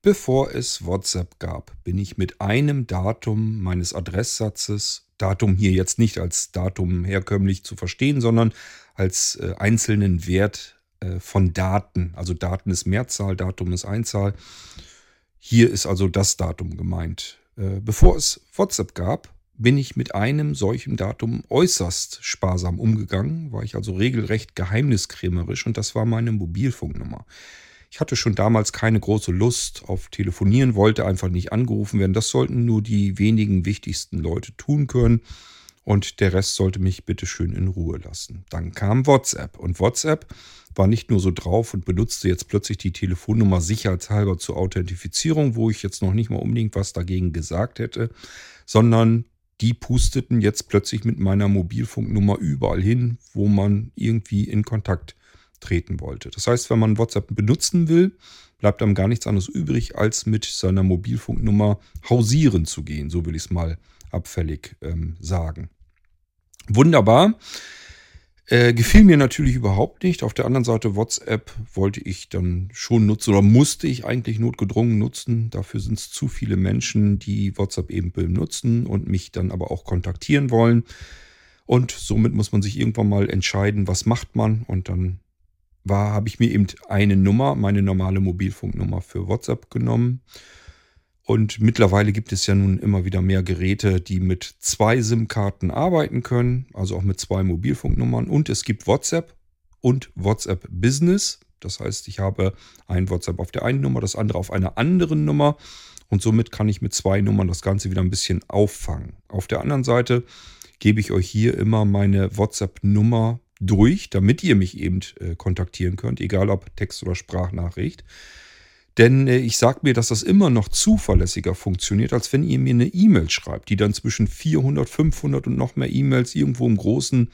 Bevor es WhatsApp gab, bin ich mit einem Datum meines Adresssatzes, Datum hier jetzt nicht als Datum herkömmlich zu verstehen, sondern als äh, einzelnen Wert äh, von Daten. Also Daten ist Mehrzahl, Datum ist Einzahl. Hier ist also das Datum gemeint. Äh, bevor es WhatsApp gab, bin ich mit einem solchen Datum äußerst sparsam umgegangen, war ich also regelrecht geheimniskrämerisch und das war meine Mobilfunknummer. Ich hatte schon damals keine große Lust auf Telefonieren, wollte einfach nicht angerufen werden. Das sollten nur die wenigen wichtigsten Leute tun können und der Rest sollte mich bitte schön in Ruhe lassen. Dann kam WhatsApp und WhatsApp war nicht nur so drauf und benutzte jetzt plötzlich die Telefonnummer sicherheitshalber zur Authentifizierung, wo ich jetzt noch nicht mal unbedingt was dagegen gesagt hätte, sondern die pusteten jetzt plötzlich mit meiner Mobilfunknummer überall hin, wo man irgendwie in Kontakt treten wollte. Das heißt, wenn man WhatsApp benutzen will, bleibt einem gar nichts anderes übrig, als mit seiner Mobilfunknummer hausieren zu gehen. So will ich es mal abfällig ähm, sagen. Wunderbar. Äh, gefiel mir natürlich überhaupt nicht. Auf der anderen Seite WhatsApp wollte ich dann schon nutzen oder musste ich eigentlich notgedrungen nutzen. Dafür sind es zu viele Menschen, die WhatsApp eben benutzen und mich dann aber auch kontaktieren wollen. Und somit muss man sich irgendwann mal entscheiden, was macht man. Und dann war, habe ich mir eben eine Nummer, meine normale Mobilfunknummer für WhatsApp genommen und mittlerweile gibt es ja nun immer wieder mehr Geräte, die mit zwei SIM-Karten arbeiten können, also auch mit zwei Mobilfunknummern. Und es gibt WhatsApp und WhatsApp Business. Das heißt, ich habe ein WhatsApp auf der einen Nummer, das andere auf einer anderen Nummer. Und somit kann ich mit zwei Nummern das Ganze wieder ein bisschen auffangen. Auf der anderen Seite gebe ich euch hier immer meine WhatsApp-Nummer durch, damit ihr mich eben äh, kontaktieren könnt, egal ob Text oder Sprachnachricht. Denn äh, ich sage mir, dass das immer noch zuverlässiger funktioniert, als wenn ihr mir eine E-Mail schreibt, die dann zwischen 400, 500 und noch mehr E-Mails irgendwo im großen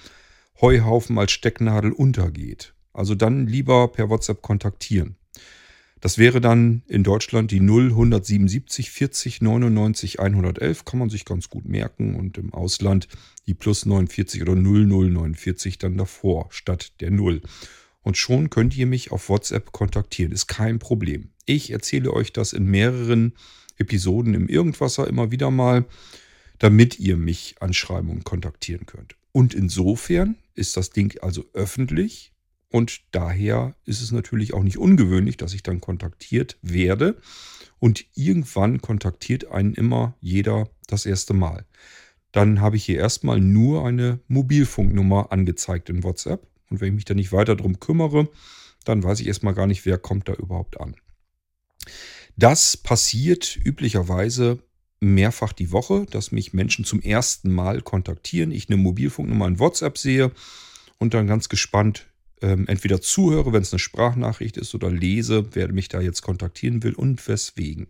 Heuhaufen als Stecknadel untergeht. Also dann lieber per WhatsApp kontaktieren. Das wäre dann in Deutschland die 0177 40 99 111, kann man sich ganz gut merken. Und im Ausland die plus 49 oder 0049 dann davor statt der 0. Und schon könnt ihr mich auf WhatsApp kontaktieren. Ist kein Problem. Ich erzähle euch das in mehreren Episoden im Irgendwasser immer wieder mal, damit ihr mich anschreiben und kontaktieren könnt. Und insofern ist das Ding also öffentlich und daher ist es natürlich auch nicht ungewöhnlich, dass ich dann kontaktiert werde. Und irgendwann kontaktiert einen immer jeder das erste Mal. Dann habe ich hier erstmal nur eine Mobilfunknummer angezeigt in WhatsApp. Und wenn ich mich da nicht weiter drum kümmere, dann weiß ich erstmal gar nicht, wer kommt da überhaupt an. Das passiert üblicherweise mehrfach die Woche, dass mich Menschen zum ersten Mal kontaktieren, ich eine Mobilfunknummer in WhatsApp sehe und dann ganz gespannt ähm, entweder zuhöre, wenn es eine Sprachnachricht ist, oder lese, wer mich da jetzt kontaktieren will und weswegen.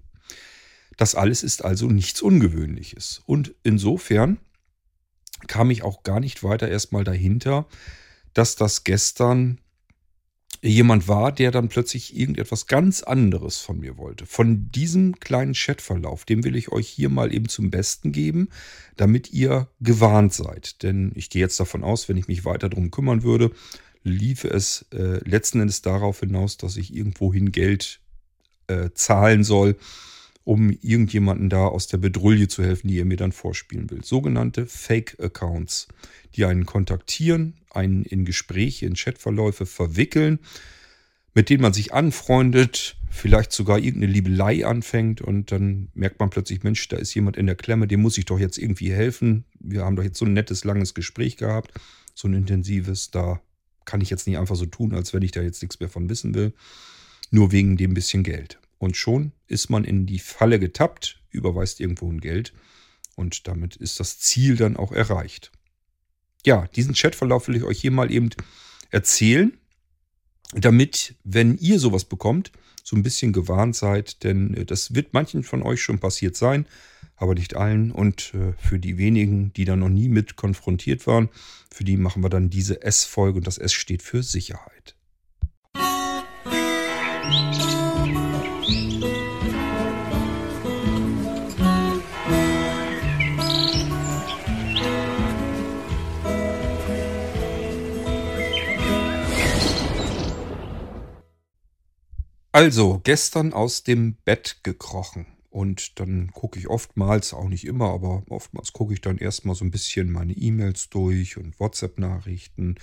Das alles ist also nichts Ungewöhnliches. Und insofern kam ich auch gar nicht weiter erstmal dahinter, dass das gestern jemand war, der dann plötzlich irgendetwas ganz anderes von mir wollte. Von diesem kleinen Chatverlauf, den will ich euch hier mal eben zum Besten geben, damit ihr gewarnt seid. Denn ich gehe jetzt davon aus, wenn ich mich weiter darum kümmern würde, liefe es äh, letzten Endes darauf hinaus, dass ich irgendwohin Geld äh, zahlen soll, um irgendjemanden da aus der Bedrulle zu helfen, die ihr mir dann vorspielen will. Sogenannte Fake-Accounts, die einen kontaktieren, einen in Gespräche, in Chatverläufe verwickeln, mit denen man sich anfreundet, vielleicht sogar irgendeine Liebelei anfängt und dann merkt man plötzlich, Mensch, da ist jemand in der Klemme, dem muss ich doch jetzt irgendwie helfen. Wir haben doch jetzt so ein nettes, langes Gespräch gehabt, so ein intensives, da kann ich jetzt nicht einfach so tun, als wenn ich da jetzt nichts mehr von wissen will, nur wegen dem bisschen Geld. Und schon ist man in die Falle getappt, überweist irgendwo ein Geld und damit ist das Ziel dann auch erreicht. Ja, diesen Chatverlauf will ich euch hier mal eben erzählen, damit, wenn ihr sowas bekommt, so ein bisschen gewarnt seid, denn äh, das wird manchen von euch schon passiert sein, aber nicht allen. Und äh, für die wenigen, die da noch nie mit konfrontiert waren, für die machen wir dann diese S-Folge und das S steht für Sicherheit. Musik Also, gestern aus dem Bett gekrochen. Und dann gucke ich oftmals, auch nicht immer, aber oftmals gucke ich dann erstmal so ein bisschen meine E-Mails durch und WhatsApp-Nachrichten.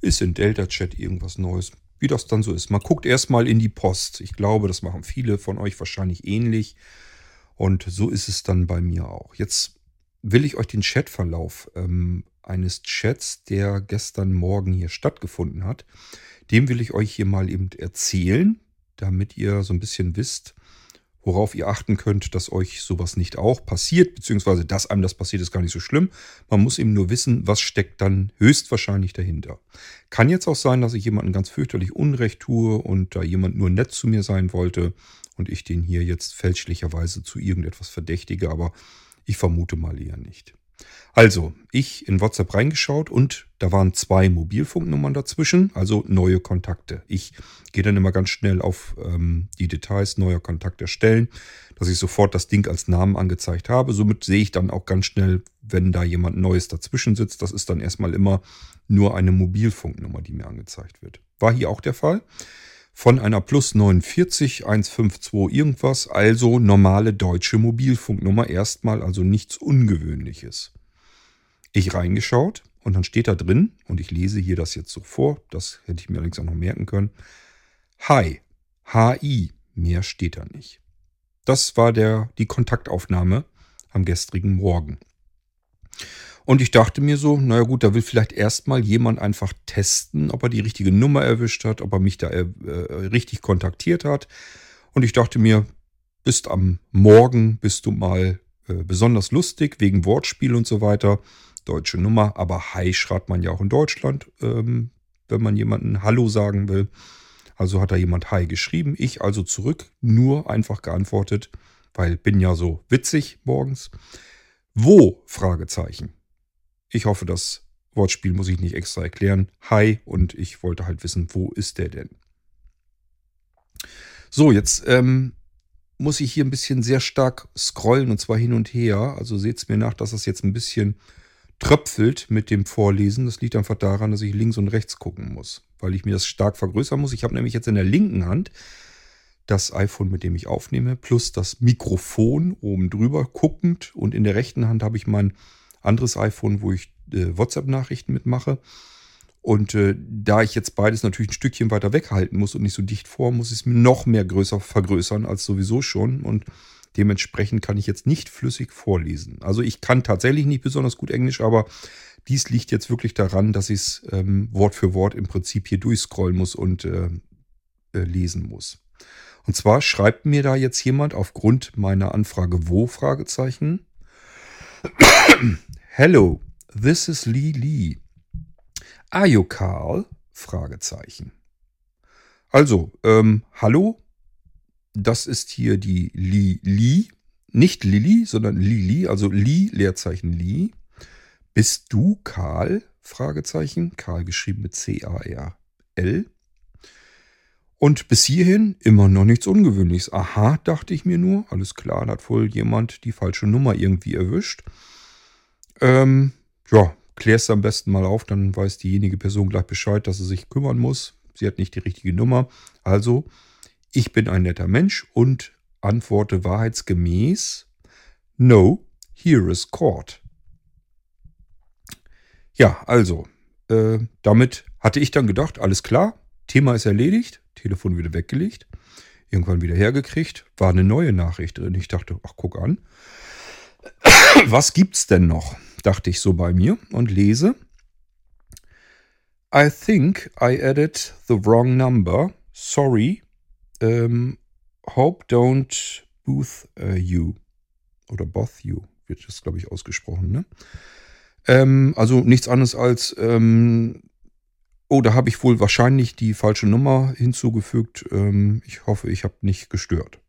Ist in Delta-Chat irgendwas Neues? Wie das dann so ist. Man guckt erstmal in die Post. Ich glaube, das machen viele von euch wahrscheinlich ähnlich. Und so ist es dann bei mir auch. Jetzt will ich euch den Chatverlauf ähm, eines Chats, der gestern Morgen hier stattgefunden hat, dem will ich euch hier mal eben erzählen damit ihr so ein bisschen wisst, worauf ihr achten könnt, dass euch sowas nicht auch passiert, beziehungsweise dass einem das passiert, ist gar nicht so schlimm. Man muss eben nur wissen, was steckt dann höchstwahrscheinlich dahinter. Kann jetzt auch sein, dass ich jemanden ganz fürchterlich Unrecht tue und da jemand nur nett zu mir sein wollte und ich den hier jetzt fälschlicherweise zu irgendetwas verdächtige, aber ich vermute mal eher nicht. Also, ich in WhatsApp reingeschaut und da waren zwei Mobilfunknummern dazwischen, also neue Kontakte. Ich gehe dann immer ganz schnell auf ähm, die Details neuer Kontakt erstellen, dass ich sofort das Ding als Namen angezeigt habe. Somit sehe ich dann auch ganz schnell, wenn da jemand Neues dazwischen sitzt. Das ist dann erstmal immer nur eine Mobilfunknummer, die mir angezeigt wird. War hier auch der Fall. Von einer Plus 49 152 irgendwas, also normale deutsche Mobilfunknummer erstmal, also nichts Ungewöhnliches. Ich reingeschaut und dann steht da drin, und ich lese hier das jetzt so vor, das hätte ich mir allerdings auch noch merken können. Hi, HI, mehr steht da nicht. Das war der, die Kontaktaufnahme am gestrigen Morgen. Und ich dachte mir so, naja gut, da will vielleicht erstmal jemand einfach testen, ob er die richtige Nummer erwischt hat, ob er mich da äh, richtig kontaktiert hat. Und ich dachte mir, bist am Morgen, bist du mal äh, besonders lustig wegen Wortspiel und so weiter deutsche Nummer, aber Hi schreibt man ja auch in Deutschland, ähm, wenn man jemanden Hallo sagen will. Also hat da jemand Hi geschrieben, ich also zurück, nur einfach geantwortet, weil bin ja so witzig morgens. Wo? Fragezeichen. Ich hoffe, das Wortspiel muss ich nicht extra erklären. Hi und ich wollte halt wissen, wo ist der denn? So, jetzt ähm, muss ich hier ein bisschen sehr stark scrollen und zwar hin und her. Also seht es mir nach, dass das jetzt ein bisschen tröpfelt mit dem Vorlesen. Das liegt einfach daran, dass ich links und rechts gucken muss, weil ich mir das stark vergrößern muss. Ich habe nämlich jetzt in der linken Hand das iPhone, mit dem ich aufnehme, plus das Mikrofon oben drüber guckend und in der rechten Hand habe ich mein anderes iPhone, wo ich äh, WhatsApp-Nachrichten mitmache. Und äh, da ich jetzt beides natürlich ein Stückchen weiter weghalten muss und nicht so dicht vor, muss ich es mir noch mehr größer vergrößern als sowieso schon. Und Dementsprechend kann ich jetzt nicht flüssig vorlesen. Also ich kann tatsächlich nicht besonders gut Englisch, aber dies liegt jetzt wirklich daran, dass ich es ähm, Wort für Wort im Prinzip hier durchscrollen muss und äh, äh, lesen muss. Und zwar schreibt mir da jetzt jemand aufgrund meiner Anfrage wo Fragezeichen. Hello, this is Lee Lee. Are you Carl? Fragezeichen. Also, ähm, hallo, das ist hier die Li Li. Nicht Lilly, sondern Lili, also Li, Leerzeichen Li. Bist du Karl? Fragezeichen. Karl geschrieben mit C-A-R-L. Und bis hierhin immer noch nichts Ungewöhnliches. Aha, dachte ich mir nur. Alles klar, da hat wohl jemand die falsche Nummer irgendwie erwischt. Ähm, ja, klärst am besten mal auf, dann weiß diejenige Person gleich Bescheid, dass sie sich kümmern muss. Sie hat nicht die richtige Nummer. Also ich bin ein netter Mensch und antworte wahrheitsgemäß, no, here is court. Ja, also, äh, damit hatte ich dann gedacht, alles klar, Thema ist erledigt, Telefon wieder weggelegt, irgendwann wieder hergekriegt, war eine neue Nachricht drin. Ich dachte, ach, guck an. Was gibt's denn noch? Dachte ich so bei mir und lese. I think I added the wrong number. Sorry, ähm, Hope don't booth uh, you. Oder both you wird das, glaube ich, ausgesprochen. Ne? Ähm, also nichts anderes als, ähm, oh, da habe ich wohl wahrscheinlich die falsche Nummer hinzugefügt. Ähm, ich hoffe, ich habe nicht gestört.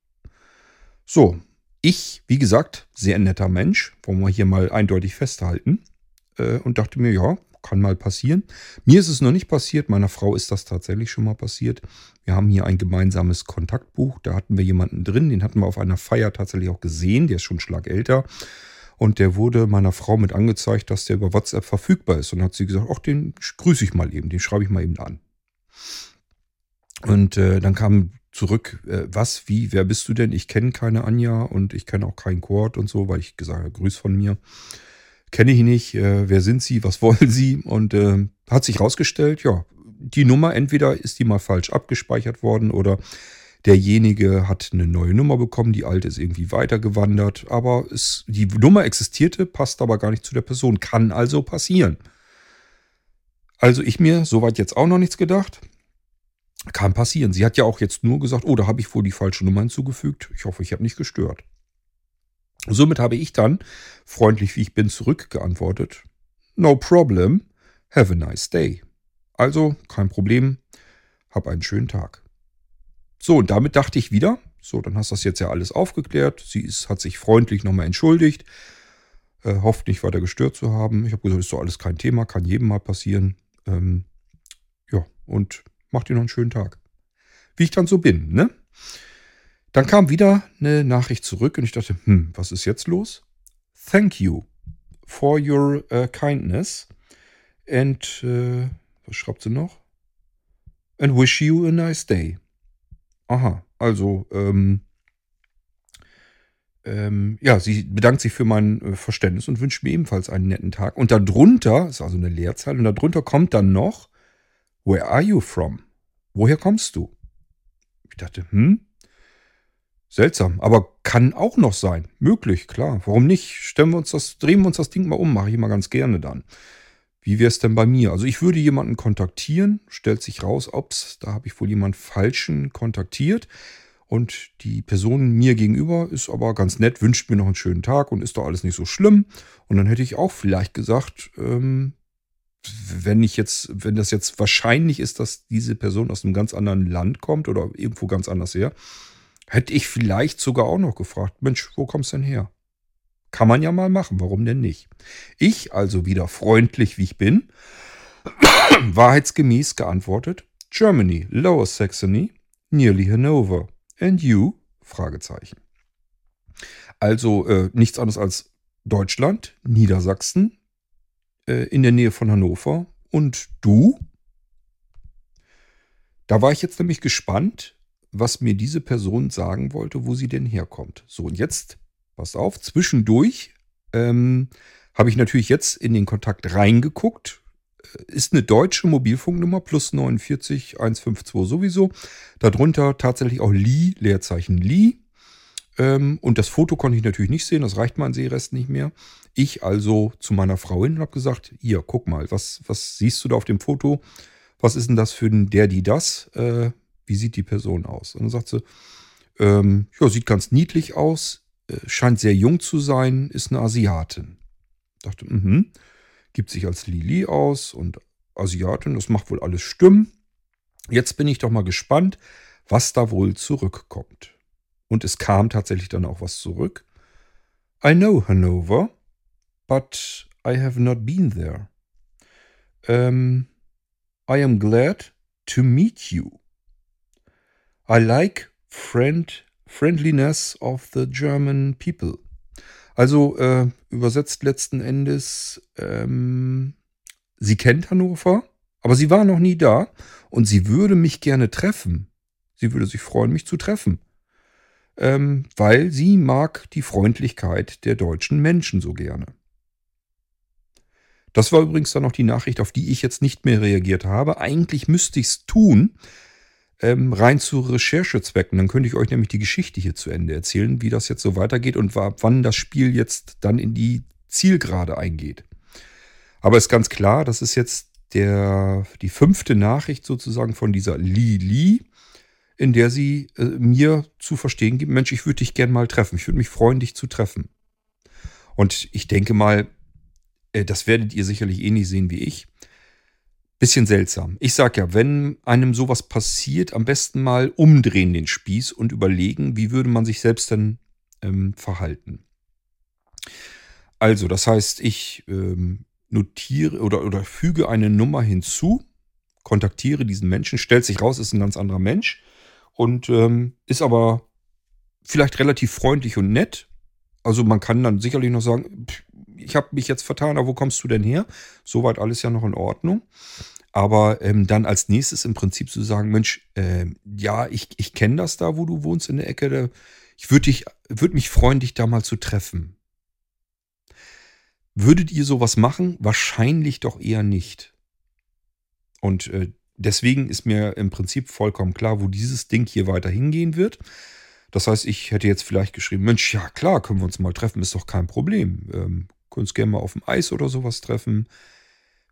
So, ich, wie gesagt, sehr netter Mensch, wollen wir hier mal eindeutig festhalten. Äh, und dachte mir, ja, kann mal passieren. Mir ist es noch nicht passiert, meiner Frau ist das tatsächlich schon mal passiert. Wir haben hier ein gemeinsames Kontaktbuch, da hatten wir jemanden drin, den hatten wir auf einer Feier tatsächlich auch gesehen, der ist schon schlag älter. Und der wurde meiner Frau mit angezeigt, dass der über WhatsApp verfügbar ist. Und hat sie gesagt, ach, den grüße ich mal eben, den schreibe ich mal eben an. Und äh, dann kam zurück, äh, was, wie, wer bist du denn? Ich kenne keine Anja und ich kenne auch keinen Kurt und so, weil ich gesagt habe, grüß von mir. Kenne ich nicht, äh, wer sind sie, was wollen sie? Und äh, hat sich rausgestellt, ja, die Nummer, entweder ist die mal falsch abgespeichert worden oder derjenige hat eine neue Nummer bekommen, die alte ist irgendwie weitergewandert, aber es, die Nummer existierte, passt aber gar nicht zu der Person, kann also passieren. Also ich mir soweit jetzt auch noch nichts gedacht. Kann passieren. Sie hat ja auch jetzt nur gesagt, oh, da habe ich wohl die falsche Nummer hinzugefügt. Ich hoffe, ich habe nicht gestört. Somit habe ich dann, freundlich wie ich bin, zurückgeantwortet. No problem. Have a nice day. Also, kein Problem. Hab einen schönen Tag. So, und damit dachte ich wieder, so, dann hast du das jetzt ja alles aufgeklärt. Sie ist, hat sich freundlich nochmal entschuldigt. Äh, hofft nicht weiter gestört zu haben. Ich habe gesagt, ist doch alles kein Thema, kann jedem mal passieren. Ähm, ja, und macht dir noch einen schönen Tag. Wie ich dann so bin, ne? Dann kam wieder eine Nachricht zurück und ich dachte, hm, was ist jetzt los? Thank you for your uh, kindness and uh, was schreibt sie noch? And wish you a nice day. Aha, also ähm, ähm, ja, sie bedankt sich für mein äh, Verständnis und wünscht mir ebenfalls einen netten Tag. Und darunter, ist also eine Leerzahl, und darunter kommt dann noch, Where are you from? Woher kommst du? Ich dachte, hm, seltsam, aber kann auch noch sein. Möglich, klar. Warum nicht? Stellen wir uns das, drehen wir uns das Ding mal um, mache ich mal ganz gerne dann. Wie wäre es denn bei mir? Also ich würde jemanden kontaktieren, stellt sich raus, ups, da habe ich wohl jemanden Falschen kontaktiert. Und die Person mir gegenüber ist aber ganz nett, wünscht mir noch einen schönen Tag und ist doch alles nicht so schlimm. Und dann hätte ich auch vielleicht gesagt, ähm, wenn ich jetzt, wenn das jetzt wahrscheinlich ist, dass diese Person aus einem ganz anderen Land kommt oder irgendwo ganz anders her, hätte ich vielleicht sogar auch noch gefragt, Mensch, wo kommst denn her? Kann man ja mal machen, warum denn nicht? Ich, also wieder freundlich wie ich bin, wahrheitsgemäß geantwortet, Germany, Lower Saxony, nearly Hanover. And you? Fragezeichen. Also äh, nichts anderes als Deutschland, Niedersachsen, äh, in der Nähe von Hannover. Und du? Da war ich jetzt nämlich gespannt, was mir diese Person sagen wollte, wo sie denn herkommt. So, und jetzt, passt auf, zwischendurch ähm, habe ich natürlich jetzt in den Kontakt reingeguckt. Äh, ist eine deutsche Mobilfunknummer plus 49 152 sowieso. Darunter tatsächlich auch Lee, Leerzeichen Lee. Ähm, und das Foto konnte ich natürlich nicht sehen, das reicht mein Sehrest nicht mehr. Ich also zu meiner Frau hin und habe gesagt, hier, guck mal, was, was siehst du da auf dem Foto? Was ist denn das für ein der, die, das? Äh, wie sieht die Person aus? Und dann sagt sie, ähm, ja, sieht ganz niedlich aus, äh, scheint sehr jung zu sein, ist eine Asiatin. Ich dachte, mhm, gibt sich als Lili aus und Asiatin, das macht wohl alles stimmen. Jetzt bin ich doch mal gespannt, was da wohl zurückkommt. Und es kam tatsächlich dann auch was zurück. I know Hanover, but I have not been there. Um, I am glad to meet you. I like friend, friendliness of the German people. Also äh, übersetzt letzten Endes, ähm, sie kennt Hannover, aber sie war noch nie da und sie würde mich gerne treffen. Sie würde sich freuen, mich zu treffen ähm, weil sie mag die Freundlichkeit der deutschen Menschen so gerne. Das war übrigens dann noch die Nachricht, auf die ich jetzt nicht mehr reagiert habe. Eigentlich müsste ich es tun, ähm, rein zu Recherchezwecken. Dann könnte ich euch nämlich die Geschichte hier zu Ende erzählen, wie das jetzt so weitergeht und wann das Spiel jetzt dann in die Zielgerade eingeht. Aber ist ganz klar, das ist jetzt der, die fünfte Nachricht sozusagen von dieser Lili in der sie äh, mir zu verstehen gibt, Mensch, ich würde dich gern mal treffen. Ich würde mich freuen, dich zu treffen. Und ich denke mal, das werdet ihr sicherlich ähnlich sehen wie ich. Bisschen seltsam. Ich sag ja, wenn einem sowas passiert, am besten mal umdrehen den Spieß und überlegen, wie würde man sich selbst denn ähm, verhalten. Also, das heißt, ich ähm, notiere oder, oder füge eine Nummer hinzu, kontaktiere diesen Menschen, stellt sich raus, ist ein ganz anderer Mensch und ähm, ist aber vielleicht relativ freundlich und nett. Also man kann dann sicherlich noch sagen, ich habe mich jetzt vertan, aber wo kommst du denn her? Soweit alles ja noch in Ordnung. Aber ähm, dann als nächstes im Prinzip zu sagen, Mensch, äh, ja, ich, ich kenne das da, wo du wohnst in der Ecke. Da, ich würde würd mich freuen, dich da mal zu treffen. Würdet ihr sowas machen? Wahrscheinlich doch eher nicht. Und äh, deswegen ist mir im Prinzip vollkommen klar, wo dieses Ding hier weiter hingehen wird. Das heißt, ich hätte jetzt vielleicht geschrieben, Mensch, ja klar, können wir uns mal treffen, ist doch kein Problem. Ähm, können uns gerne mal auf dem Eis oder sowas treffen.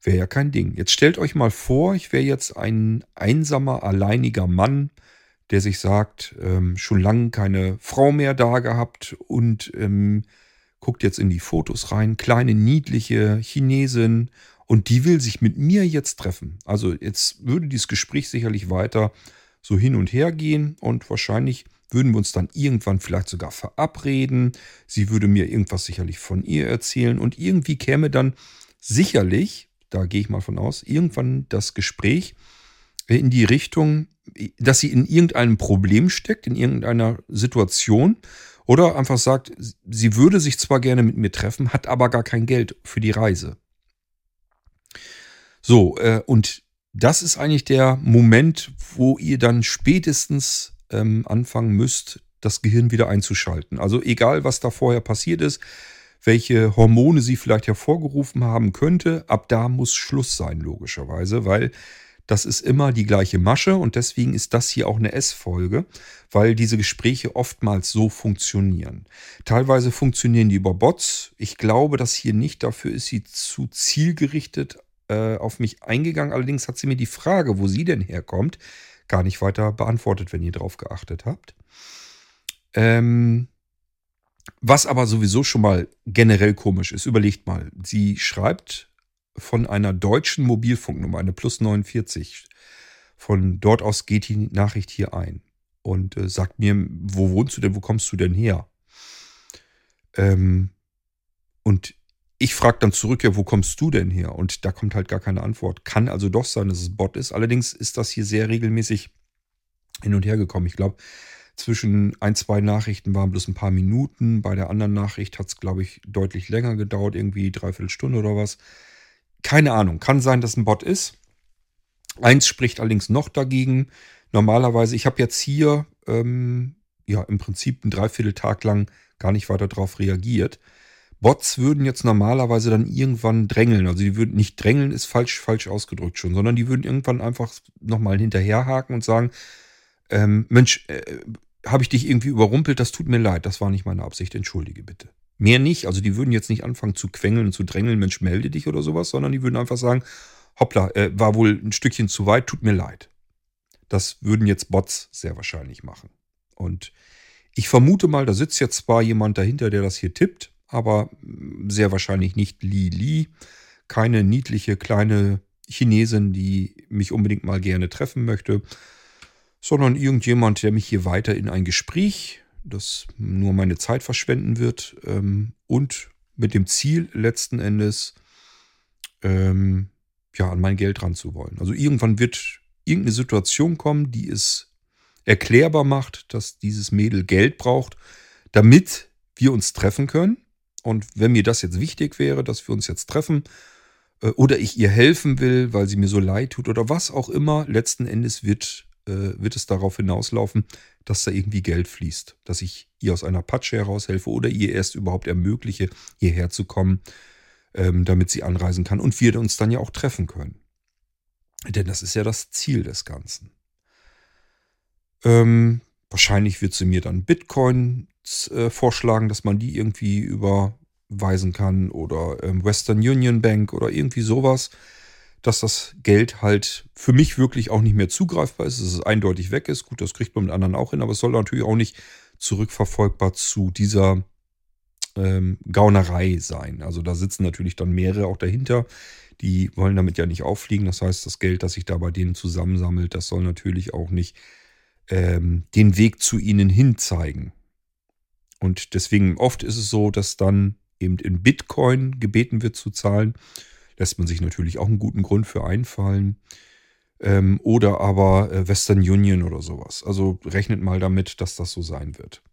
Wäre ja kein Ding. Jetzt stellt euch mal vor, ich wäre jetzt ein einsamer, alleiniger Mann, der sich sagt, ähm, schon lange keine Frau mehr da gehabt und ähm, guckt jetzt in die Fotos rein. Kleine, niedliche Chinesin und die will sich mit mir jetzt treffen. Also jetzt würde dieses Gespräch sicherlich weiter so hin und her gehen und wahrscheinlich würden wir uns dann irgendwann vielleicht sogar verabreden. Sie würde mir irgendwas sicherlich von ihr erzählen und irgendwie käme dann sicherlich, da gehe ich mal von aus, irgendwann das Gespräch in die Richtung, dass sie in irgendeinem Problem steckt, in irgendeiner Situation oder einfach sagt, sie würde sich zwar gerne mit mir treffen, hat aber gar kein Geld für die Reise. So, äh, und das ist eigentlich der Moment, wo ihr dann spätestens ähm, anfangen müsst, das Gehirn wieder einzuschalten. Also egal, was da vorher passiert ist, welche Hormone sie vielleicht hervorgerufen haben könnte, ab da muss Schluss sein, logischerweise, weil das ist immer die gleiche Masche und deswegen ist das hier auch eine S-Folge, weil diese Gespräche oftmals so funktionieren. Teilweise funktionieren die über Bots. Ich glaube, dass hier nicht dafür ist sie zu zielgerichtet äh, auf mich eingegangen. Allerdings hat sie mir die Frage, wo sie denn herkommt, gar nicht weiter beantwortet, wenn ihr drauf geachtet habt. Ähm, was aber sowieso schon mal generell komisch ist, überlegt mal. Sie schreibt von einer deutschen Mobilfunknummer, eine Plus 49. Von dort aus geht die Nachricht hier ein und äh, sagt mir, wo wohnst du denn, wo kommst du denn her? Ähm, und ich frage dann zurück, ja, wo kommst du denn her? Und da kommt halt gar keine Antwort. Kann also doch sein, dass es Bot ist. Allerdings ist das hier sehr regelmäßig hin und her gekommen. Ich glaube, zwischen ein, zwei Nachrichten waren bloß ein paar Minuten. Bei der anderen Nachricht hat es, glaube ich, deutlich länger gedauert, irgendwie dreiviertel Stunde oder was. Keine Ahnung. Kann sein, dass ein Bot ist. Eins spricht allerdings noch dagegen. Normalerweise, ich habe jetzt hier ähm, ja im Prinzip einen Dreivierteltag lang gar nicht weiter darauf reagiert. Bots würden jetzt normalerweise dann irgendwann drängeln. Also die würden nicht drängeln, ist falsch, falsch ausgedrückt schon, sondern die würden irgendwann einfach nochmal hinterherhaken und sagen, ähm, Mensch, äh, habe ich dich irgendwie überrumpelt, das tut mir leid, das war nicht meine Absicht, entschuldige bitte. Mehr nicht, also die würden jetzt nicht anfangen zu quengeln und zu drängeln, Mensch, melde dich oder sowas, sondern die würden einfach sagen, hoppla, äh, war wohl ein Stückchen zu weit, tut mir leid. Das würden jetzt Bots sehr wahrscheinlich machen. Und ich vermute mal, da sitzt jetzt zwar jemand dahinter, der das hier tippt, aber sehr wahrscheinlich nicht Li Li. Keine niedliche kleine Chinesin, die mich unbedingt mal gerne treffen möchte, sondern irgendjemand, der mich hier weiter in ein Gespräch, das nur meine Zeit verschwenden wird ähm, und mit dem Ziel letzten Endes ähm, ja an mein Geld ran zu wollen. Also irgendwann wird irgendeine Situation kommen, die es erklärbar macht, dass dieses Mädel Geld braucht, damit wir uns treffen können. Und wenn mir das jetzt wichtig wäre, dass wir uns jetzt treffen, äh, oder ich ihr helfen will, weil sie mir so leid tut oder was auch immer, letzten Endes wird, äh, wird es darauf hinauslaufen, dass da irgendwie Geld fließt. Dass ich ihr aus einer Patsche heraushelfe oder ihr erst überhaupt ermögliche, hierher zu kommen, ähm, damit sie anreisen kann und wir uns dann ja auch treffen können. Denn das ist ja das Ziel des Ganzen. Ähm, wahrscheinlich wird sie mir dann Bitcoin äh, vorschlagen, dass man die irgendwie überweisen kann oder ähm, Western Union Bank oder irgendwie sowas, dass das Geld halt für mich wirklich auch nicht mehr zugreifbar ist, dass es eindeutig weg ist. Gut, das kriegt man mit anderen auch hin, aber es soll natürlich auch nicht zurückverfolgbar zu dieser ähm, Gaunerei sein. Also da sitzen natürlich dann mehrere auch dahinter. Die wollen damit ja nicht auffliegen. Das heißt, das Geld, das sich da bei denen zusammensammelt, das soll natürlich auch nicht ähm, den Weg zu ihnen hin zeigen. Und deswegen oft ist es so, dass dann eben in Bitcoin gebeten wird zu zahlen. Lässt man sich natürlich auch einen guten Grund für einfallen. Ähm, oder aber äh, Western Union oder sowas. Also rechnet mal damit, dass das so sein wird.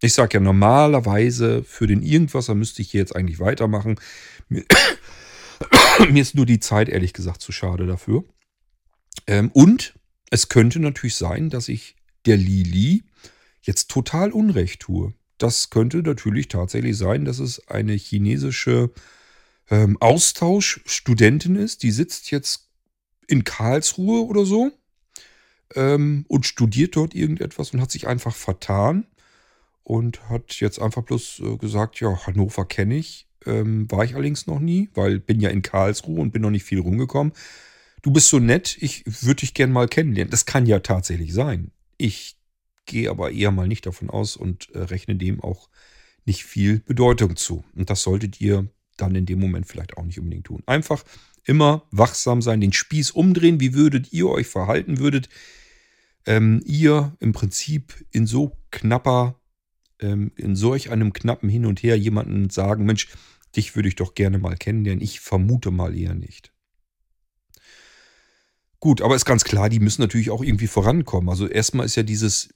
Ich sage ja normalerweise für den Irgendwasser müsste ich hier jetzt eigentlich weitermachen. Mir, mir ist nur die Zeit ehrlich gesagt zu schade dafür. Ähm, und es könnte natürlich sein, dass ich der Lili jetzt total Unrecht tue. Das könnte natürlich tatsächlich sein, dass es eine chinesische ähm, Austauschstudentin ist. Die sitzt jetzt in Karlsruhe oder so ähm, und studiert dort irgendetwas und hat sich einfach vertan und hat jetzt einfach bloß äh, gesagt, ja, Hannover kenne ich, ähm, war ich allerdings noch nie, weil bin ja in Karlsruhe und bin noch nicht viel rumgekommen. Du bist so nett, ich würde dich gern mal kennenlernen. Das kann ja tatsächlich sein. Ich gehe aber eher mal nicht davon aus und äh, rechne dem auch nicht viel Bedeutung zu. Und das solltet ihr dann in dem Moment vielleicht auch nicht unbedingt tun. Einfach immer wachsam sein, den Spieß umdrehen. Wie würdet ihr euch verhalten? Würdet ähm, ihr im Prinzip in so knapper, ähm, in solch einem knappen Hin und Her jemanden sagen, Mensch, dich würde ich doch gerne mal kennenlernen. Ich vermute mal eher nicht. Gut, aber ist ganz klar, die müssen natürlich auch irgendwie vorankommen. Also erstmal ist ja dieses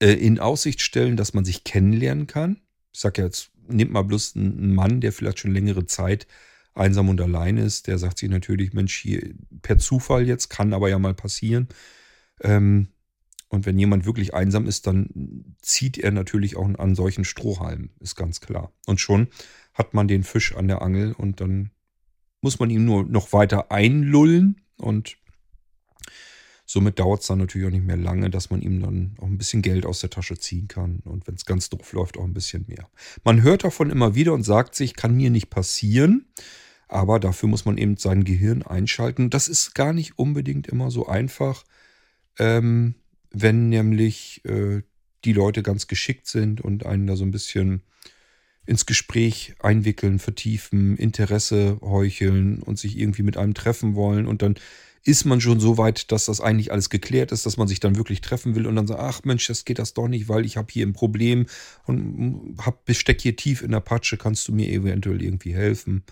äh, in Aussicht stellen, dass man sich kennenlernen kann. Ich sage ja jetzt, nehmt mal bloß einen Mann, der vielleicht schon längere Zeit einsam und allein ist. Der sagt sich natürlich, Mensch, hier per Zufall jetzt, kann aber ja mal passieren. Ähm, und wenn jemand wirklich einsam ist, dann zieht er natürlich auch an solchen Strohhalmen, ist ganz klar. Und schon hat man den Fisch an der Angel und dann muss man ihn nur noch weiter einlullen und somit dauert es dann natürlich auch nicht mehr lange, dass man ihm dann auch ein bisschen Geld aus der Tasche ziehen kann und wenn es ganz doof läuft, auch ein bisschen mehr. Man hört davon immer wieder und sagt sich, kann mir nicht passieren. Aber dafür muss man eben sein Gehirn einschalten. Das ist gar nicht unbedingt immer so einfach, ähm, wenn nämlich äh, die Leute ganz geschickt sind und einen da so ein bisschen ins Gespräch einwickeln, vertiefen, Interesse heucheln und sich irgendwie mit einem treffen wollen. Und dann ist man schon so weit, dass das eigentlich alles geklärt ist, dass man sich dann wirklich treffen will und dann sagt, ach Mensch, das geht das doch nicht, weil ich habe hier ein Problem und hab, steck hier tief in der Patsche, kannst du mir eventuell irgendwie helfen?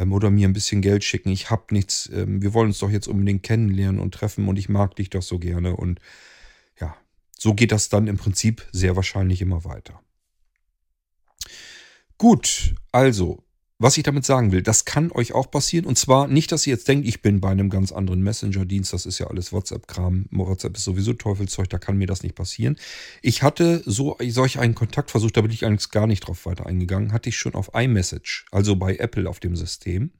ähm, oder mir ein bisschen Geld schicken. Ich habe nichts. Ähm, wir wollen uns doch jetzt unbedingt kennenlernen und treffen und ich mag dich doch so gerne. Und ja, so geht das dann im Prinzip sehr wahrscheinlich immer weiter. Gut, also was ich damit sagen will, das kann euch auch passieren. Und zwar nicht, dass ihr jetzt denkt, ich bin bei einem ganz anderen Messenger-Dienst. Das ist ja alles WhatsApp-Kram. WhatsApp ist sowieso Teufelszeug, da kann mir das nicht passieren. Ich hatte so solch einen Kontakt versucht, da bin ich eigentlich gar nicht drauf weiter eingegangen. Hatte ich schon auf iMessage, also bei Apple auf dem System.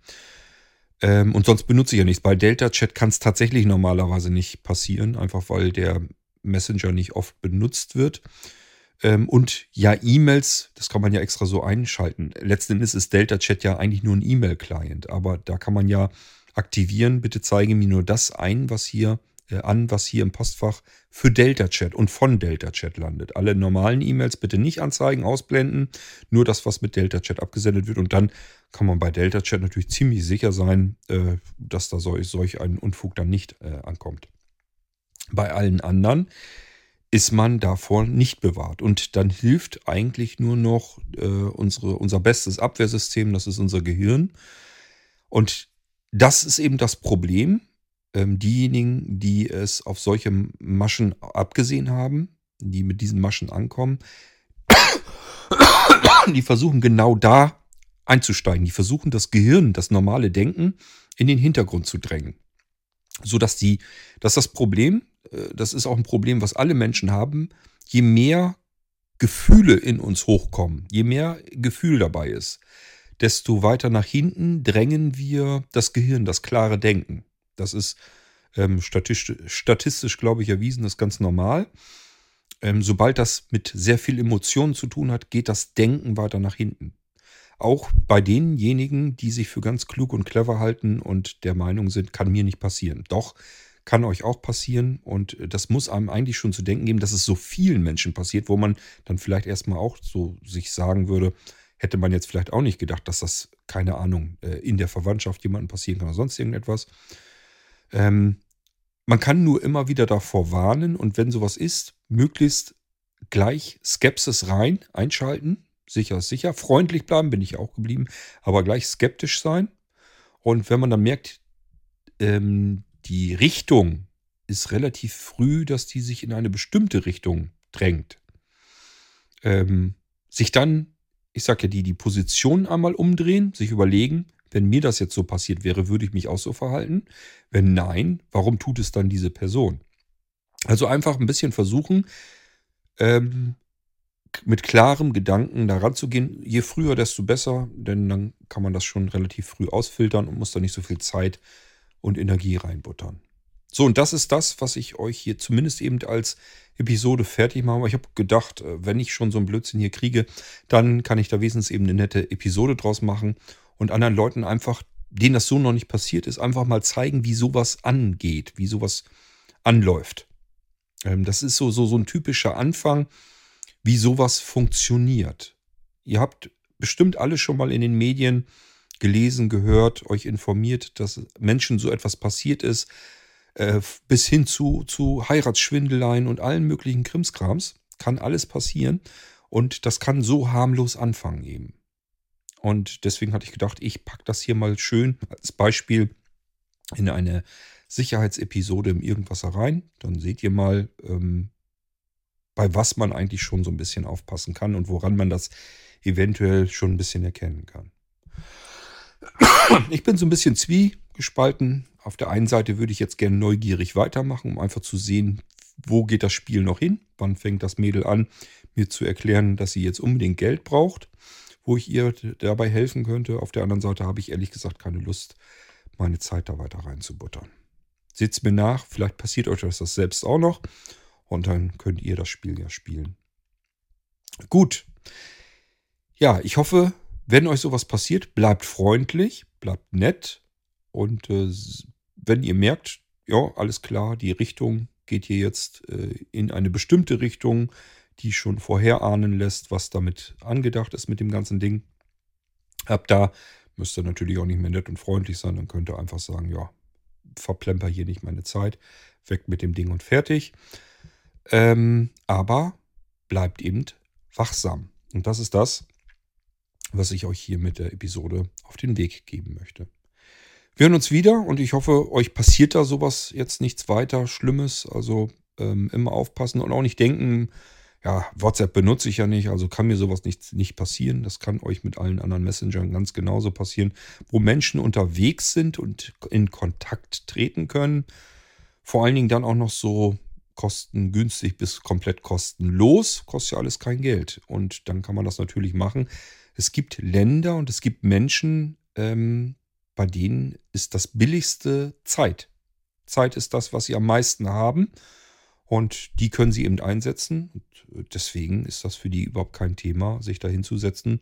Ähm, und sonst benutze ich ja nichts. Bei Delta Chat kann es tatsächlich normalerweise nicht passieren, einfach weil der Messenger nicht oft benutzt wird. Ähm, und ja, E-Mails, das kann man ja extra so einschalten. Letzten Endes ist Delta Chat ja eigentlich nur ein E-Mail-Client, aber da kann man ja aktivieren, bitte zeige mir nur das ein, was hier äh, an, was hier im Postfach für Delta Chat und von Delta Chat landet. Alle normalen E-Mails bitte nicht anzeigen, ausblenden, nur das, was mit Delta Chat abgesendet wird. Und dann kann man bei Delta Chat natürlich ziemlich sicher sein, äh, dass da solch, solch ein Unfug dann nicht äh, ankommt. Bei allen anderen ist man davor nicht bewahrt. Und dann hilft eigentlich nur noch äh, unsere, unser bestes Abwehrsystem, das ist unser Gehirn. Und das ist eben das Problem. Ähm, diejenigen, die es auf solche Maschen abgesehen haben, die mit diesen Maschen ankommen, die versuchen genau da einzusteigen. Die versuchen das Gehirn, das normale Denken in den Hintergrund zu drängen. Sodass die, dass das Problem das ist auch ein Problem, was alle Menschen haben, je mehr Gefühle in uns hochkommen, je mehr Gefühl dabei ist, desto weiter nach hinten drängen wir das Gehirn, das klare Denken. Das ist ähm, statistisch, statistisch, glaube ich, erwiesen, das ist ganz normal. Ähm, sobald das mit sehr viel Emotionen zu tun hat, geht das Denken weiter nach hinten. Auch bei denjenigen, die sich für ganz klug und clever halten und der Meinung sind, kann mir nicht passieren. Doch kann euch auch passieren und das muss einem eigentlich schon zu denken geben, dass es so vielen Menschen passiert, wo man dann vielleicht erstmal auch so sich sagen würde, hätte man jetzt vielleicht auch nicht gedacht, dass das, keine Ahnung, äh, in der Verwandtschaft jemandem passieren kann oder sonst irgendetwas. Ähm, man kann nur immer wieder davor warnen und wenn sowas ist, möglichst gleich Skepsis rein, einschalten. Sicher ist sicher. Freundlich bleiben, bin ich auch geblieben, aber gleich skeptisch sein. Und wenn man dann merkt, ähm, die Richtung ist relativ früh, dass die sich in eine bestimmte Richtung drängt. Ähm, sich dann, ich sage ja, die, die Position einmal umdrehen, sich überlegen, Wenn mir das jetzt so passiert wäre, würde ich mich auch so verhalten? Wenn nein, warum tut es dann diese Person? Also einfach ein bisschen versuchen, ähm, mit klarem Gedanken daran zu gehen. Je früher, desto besser, denn dann kann man das schon relativ früh ausfiltern und muss da nicht so viel Zeit und Energie reinbuttern. So, und das ist das, was ich euch hier zumindest eben als Episode fertig mache. Ich habe gedacht, äh, wenn ich schon so einen Blödsinn hier kriege, dann kann ich da wesentlich eben eine nette Episode draus machen und anderen Leuten einfach, denen das so noch nicht passiert ist, einfach mal zeigen, wie sowas angeht, wie sowas anläuft. Ähm, das ist so, so, so ein typischer Anfang, wie sowas funktioniert. Ihr habt bestimmt alle schon mal in den Medien gelesen, gehört, euch informiert, dass Menschen so etwas passiert ist, äh, bis hin zu, zu Heiratsschwindeleien und allen möglichen Krimskrams. Kann alles passieren und das kann so harmlos anfangen eben. Und deswegen hatte ich gedacht, ich packe das hier mal schön als Beispiel in eine Sicherheitsepisode im Irgendwas rein. Dann seht ihr mal, ähm, bei was man eigentlich schon so ein bisschen aufpassen kann und woran man das eventuell schon ein bisschen erkennen kann. Ich bin so ein bisschen zwiegespalten. Auf der einen Seite würde ich jetzt gerne neugierig weitermachen, um einfach zu sehen, wo geht das Spiel noch hin? Wann fängt das Mädel an, mir zu erklären, dass sie jetzt unbedingt Geld braucht, wo ich ihr dabei helfen könnte. Auf der anderen Seite habe ich ehrlich gesagt keine Lust, meine Zeit da weiter reinzubuttern. Seht mir nach, vielleicht passiert euch das selbst auch noch und dann könnt ihr das Spiel ja spielen. Gut. Ja, ich hoffe, wenn euch sowas passiert, bleibt freundlich, bleibt nett und äh, wenn ihr merkt, ja, alles klar, die Richtung geht hier jetzt äh, in eine bestimmte Richtung, die schon vorherahnen lässt, was damit angedacht ist mit dem ganzen Ding. Ab da müsst ihr natürlich auch nicht mehr nett und freundlich sein, dann könnt ihr einfach sagen, ja, verplemper hier nicht meine Zeit, weg mit dem Ding und fertig. Ähm, aber bleibt eben wachsam. Und das ist das, was ich euch hier mit der Episode auf den Weg geben möchte. Wir hören uns wieder und ich hoffe, euch passiert da sowas jetzt nichts weiter Schlimmes. Also ähm, immer aufpassen und auch nicht denken, ja, WhatsApp benutze ich ja nicht, also kann mir sowas nicht, nicht passieren. Das kann euch mit allen anderen Messengern ganz genauso passieren, wo Menschen unterwegs sind und in Kontakt treten können. Vor allen Dingen dann auch noch so kostengünstig bis komplett kostenlos. Kostet ja alles kein Geld. Und dann kann man das natürlich machen. Es gibt Länder und es gibt Menschen, ähm, bei denen ist das billigste Zeit. Zeit ist das, was sie am meisten haben. Und die können sie eben einsetzen. Und deswegen ist das für die überhaupt kein Thema, sich da hinzusetzen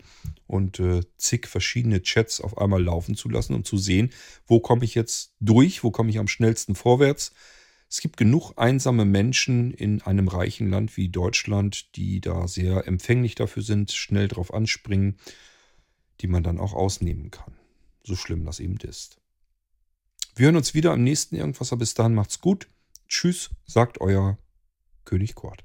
und äh, zig verschiedene Chats auf einmal laufen zu lassen, um zu sehen, wo komme ich jetzt durch, wo komme ich am schnellsten vorwärts es gibt genug einsame Menschen in einem reichen Land wie Deutschland, die da sehr empfänglich dafür sind, schnell drauf anspringen, die man dann auch ausnehmen kann. So schlimm das eben ist. Wir hören uns wieder am nächsten Irgendwas. Bis dahin macht's gut. Tschüss, sagt euer König Kort.